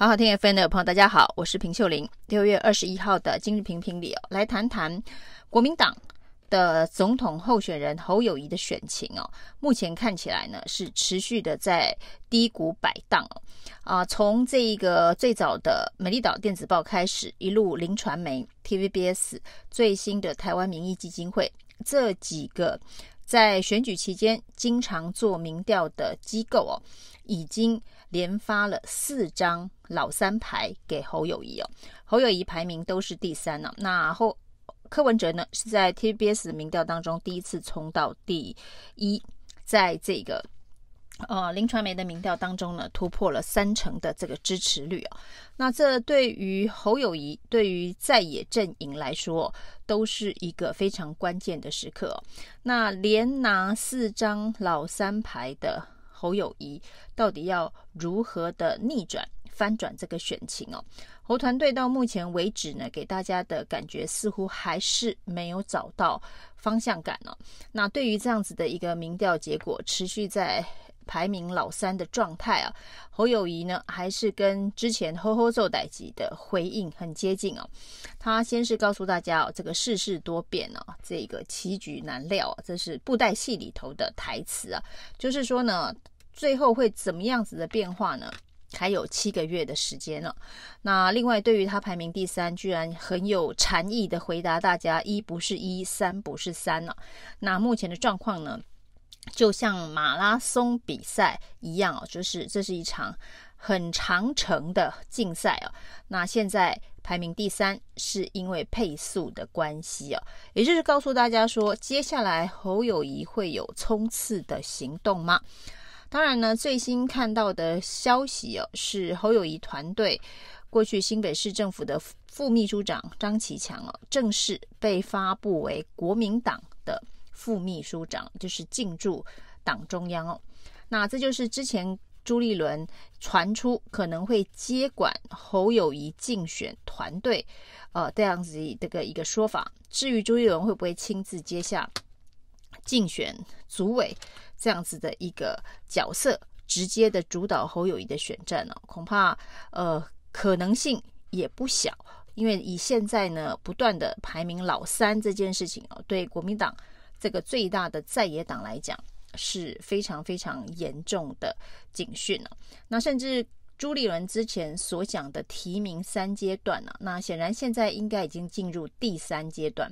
好好听 FM 的朋友，大家好，我是平秀玲。六月二十一号的今日评评里哦，来谈谈国民党的总统候选人侯友宜的选情哦。目前看起来呢，是持续的在低谷摆荡哦。啊，从这一个最早的美丽岛电子报开始，一路林传媒、TVBS，最新的台湾民意基金会，这几个在选举期间经常做民调的机构哦，已经。连发了四张老三牌给侯友谊哦，侯友谊排名都是第三呢、那后柯文哲呢是在 TBS 民调当中第一次冲到第一，在这个呃林传媒的民调当中呢突破了三成的这个支持率啊。那这对于侯友宜，对于在野阵营来说，都是一个非常关键的时刻、哦。那连拿四张老三牌的。侯友宜到底要如何的逆转翻转这个选情哦？侯团队到目前为止呢，给大家的感觉似乎还是没有找到方向感哦。那对于这样子的一个民调结果，持续在排名老三的状态啊，侯友宜呢还是跟之前吼吼奏代志的回应很接近哦。他先是告诉大家哦，这个世事多变哦，这个棋局难料啊，这是布袋戏里头的台词啊，就是说呢。最后会怎么样子的变化呢？还有七个月的时间了。那另外，对于他排名第三，居然很有禅意的回答大家：一不是一，三不是三了。那目前的状况呢，就像马拉松比赛一样哦，就是这是一场很长程的竞赛哦。那现在排名第三，是因为配速的关系哦，也就是告诉大家说，接下来侯友谊会有冲刺的行动吗？当然呢，最新看到的消息哦，是侯友谊团队过去新北市政府的副秘书长张启强哦，正式被发布为国民党的副秘书长，就是进驻党中央哦。那这就是之前朱立伦传出可能会接管侯友谊竞选团队，呃，这样子这个一个说法。至于朱立伦会不会亲自接下竞选组委？这样子的一个角色，直接的主导侯友谊的选战呢、恐怕呃可能性也不小，因为以现在呢不断的排名老三这件事情哦，对国民党这个最大的在野党来讲是非常非常严重的警讯了、那甚至朱立伦之前所讲的提名三阶段呢、那显然现在应该已经进入第三阶段，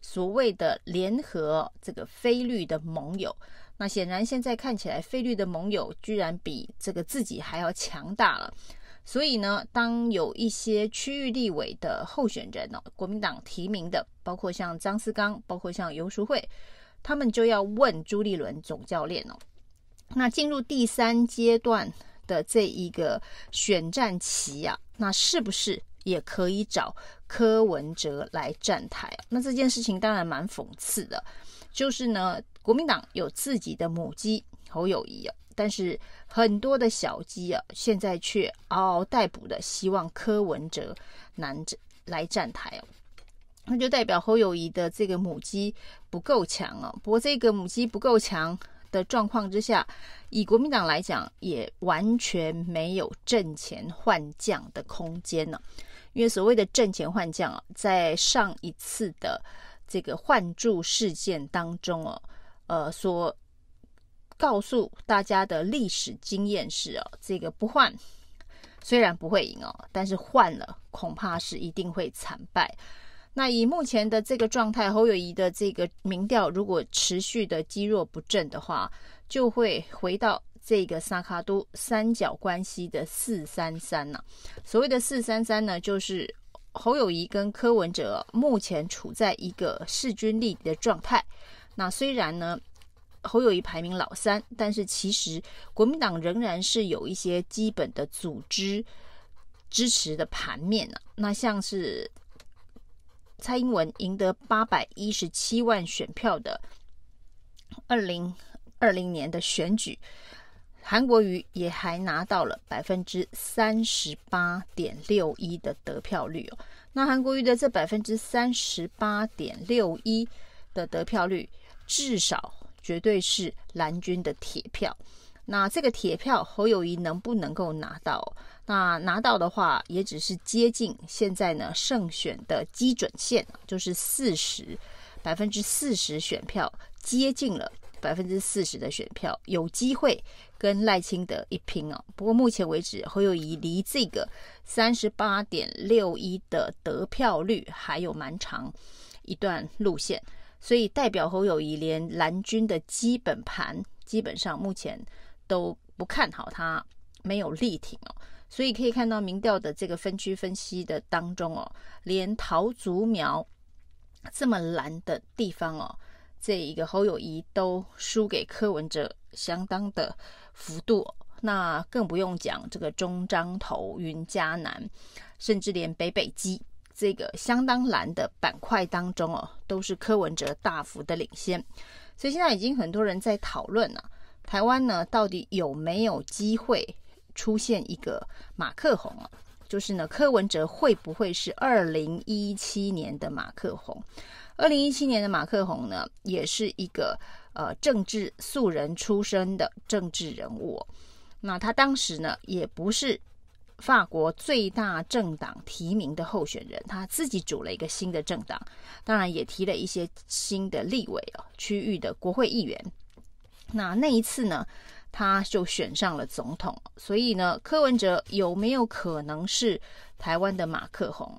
所谓的联合这个非律的盟友。那显然现在看起来，菲律的盟友居然比这个自己还要强大了。所以呢，当有一些区域立委的候选人哦，国民党提名的，包括像张思刚，包括像游淑慧，他们就要问朱立伦总教练哦。那进入第三阶段的这一个选战期啊，那是不是也可以找柯文哲来站台？那这件事情当然蛮讽刺的，就是呢。国民党有自己的母鸡侯友宜啊，但是很多的小鸡啊，现在却嗷嗷待哺的希望柯文哲难来站台哦，那就代表侯友宜的这个母鸡不够强哦。不过这个母鸡不够强的状况之下，以国民党来讲，也完全没有挣钱换将的空间呢。因为所谓的挣钱换将啊，在上一次的这个换柱事件当中哦。呃，所告诉大家的历史经验是哦，这个不换虽然不会赢哦，但是换了恐怕是一定会惨败。那以目前的这个状态，侯友宜的这个民调如果持续的积弱不振的话，就会回到这个萨卡都三角关系的四三三呐。所谓的四三三呢，就是侯友谊跟柯文哲目前处在一个势均力敌的状态。那虽然呢，侯友谊排名老三，但是其实国民党仍然是有一些基本的组织支持的盘面呢、啊。那像是蔡英文赢得八百一十七万选票的二零二零年的选举，韩国瑜也还拿到了百分之三十八点六一的得票率哦。那韩国瑜的这百分之三十八点六一的得票率。至少绝对是蓝军的铁票，那这个铁票侯友宜能不能够拿到？那拿到的话，也只是接近现在呢胜选的基准线，就是四十百分之四十选票，接近了百分之四十的选票，有机会跟赖清德一拼哦。不过目前为止，侯友宜离这个三十八点六一的得票率还有蛮长一段路线，所以代表侯友宜连蓝军的基本盘基本上目前都不看好他，没有力挺哦。所以可以看到民调的这个分区分析的当中哦，连桃竹苗这么蓝的地方哦，这一个侯友宜都输给柯文哲相当的幅度，那更不用讲这个中彰头云嘉南，甚至连北北基这个相当蓝的板块当中哦，都是柯文哲大幅的领先。所以现在已经很多人在讨论了，台湾呢到底有没有机会？出现一个马克宏啊，就是呢，柯文哲会不会是二零一七年的马克宏？二零一七年的马克宏呢，也是一个呃政治素人出身的政治人物。那他当时呢，也不是法国最大政党提名的候选人，他自己组了一个新的政党，当然也提了一些新的立委啊，区域的国会议员。那那一次呢，他就选上了总统，所以呢，柯文哲有没有可能是台湾的马克宏？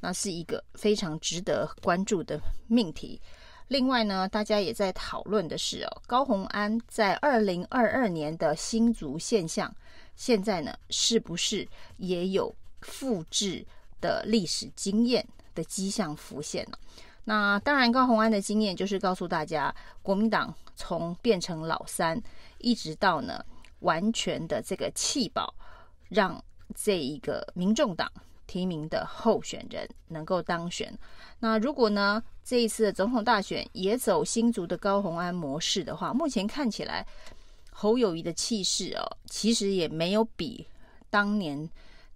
那是一个非常值得关注的命题。另外呢，大家也在讨论的是哦，高虹安在二零二二年的新族现象，现在呢，是不是也有复制的历史经验的迹象浮现呢？那当然，高虹安的经验就是告诉大家，国民党从变成老三。一直到呢，完全的这个弃保，让这一个民众党提名的候选人能够当选。那如果呢，这一次的总统大选也走新竹的高虹安模式的话，目前看起来侯友谊的气势哦，其实也没有比当年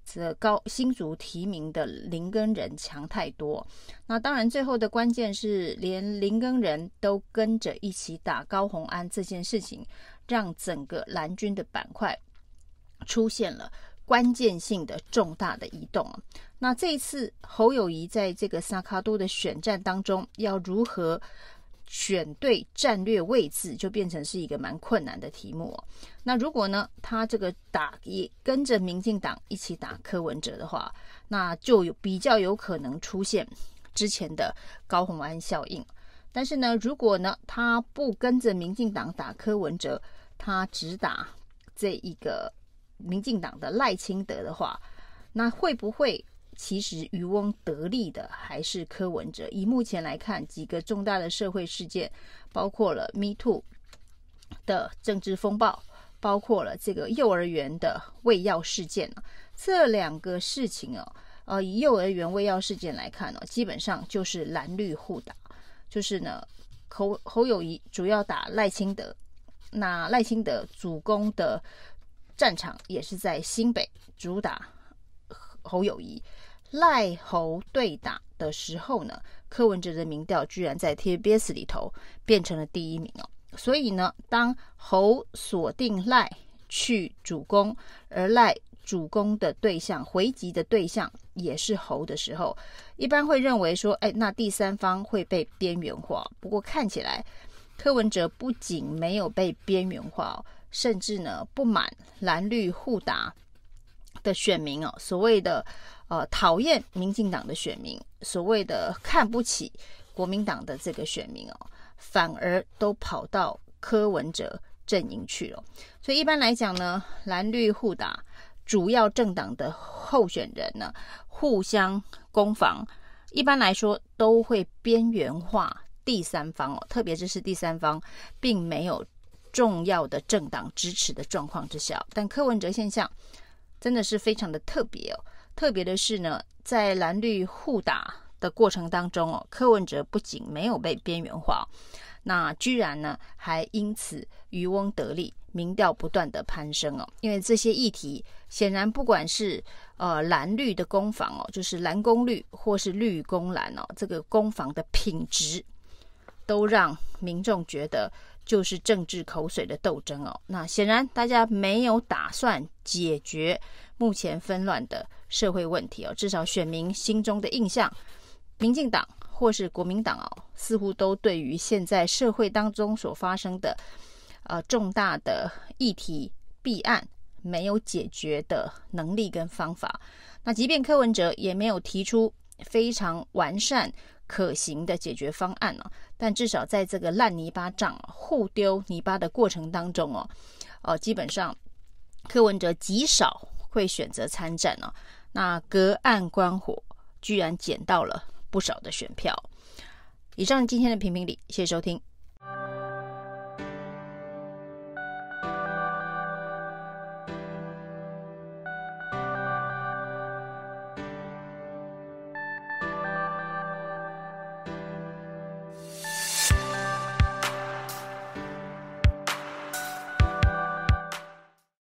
这高新竹提名的林根仁强太多。那当然，最后的关键是连林根仁都跟着一起打高虹安这件事情。让整个蓝军的板块出现了关键性的重大的移动。那这一次侯友谊在这个萨卡多的选战当中，要如何选对战略位置，就变成是一个蛮困难的题目。那如果呢，他这个打也跟着民进党一起打柯文哲的话，那就有比较有可能出现之前的高虹安效应。但是呢，如果呢，他不跟着民进党打柯文哲，他只打这一个民进党的赖清德的话，那会不会其实渔翁得利的还是柯文哲？以目前来看，几个重大的社会事件，包括了 Me Too 的政治风暴，包括了这个幼儿园的喂药事件，这两个事情哦，呃，以幼儿园喂药事件来看呢，基本上就是蓝绿互打，就是呢，侯侯友宜主要打赖清德。那赖清德主攻的战场也是在新北主打侯友谊，赖侯对打的时候呢，柯文哲的民调居然在 TBS 里头变成了第一名哦。所以呢，当侯锁定赖去主攻，而赖主攻的对象回击的对象也是侯的时候，一般会认为说，哎，那第三方会被边缘化。不过看起来。柯文哲不仅没有被边缘化哦，甚至呢不满蓝绿互打的选民哦，所谓的呃讨厌民进党的选民，所谓的看不起国民党的这个选民哦，反而都跑到柯文哲阵营去了。所以一般来讲呢，蓝绿互打，主要政党的候选人呢互相攻防，一般来说都会边缘化。第三方哦，特别这是第三方，并没有重要的政党支持的状况之下，但柯文哲现象真的是非常的特别哦。特别的是呢，在蓝绿互打的过程当中哦，柯文哲不仅没有被边缘化，那居然呢还因此渔翁得利，民调不断的攀升哦。因为这些议题显然不管是呃蓝绿的攻防哦，就是蓝攻绿或是绿攻蓝哦，这个攻防的品质。都让民众觉得就是政治口水的斗争哦。那显然大家没有打算解决目前纷乱的社会问题哦。至少选民心中的印象，民进党或是国民党哦，似乎都对于现在社会当中所发生的呃重大的议题弊案没有解决的能力跟方法。那即便柯文哲也没有提出非常完善可行的解决方案呢，但至少在这个烂泥巴仗互丢泥巴的过程当中哦，哦，基本上柯文哲极少会选择参战哦。那隔岸观火，居然捡到了不少的选票。以上今天的评评理，谢谢收听。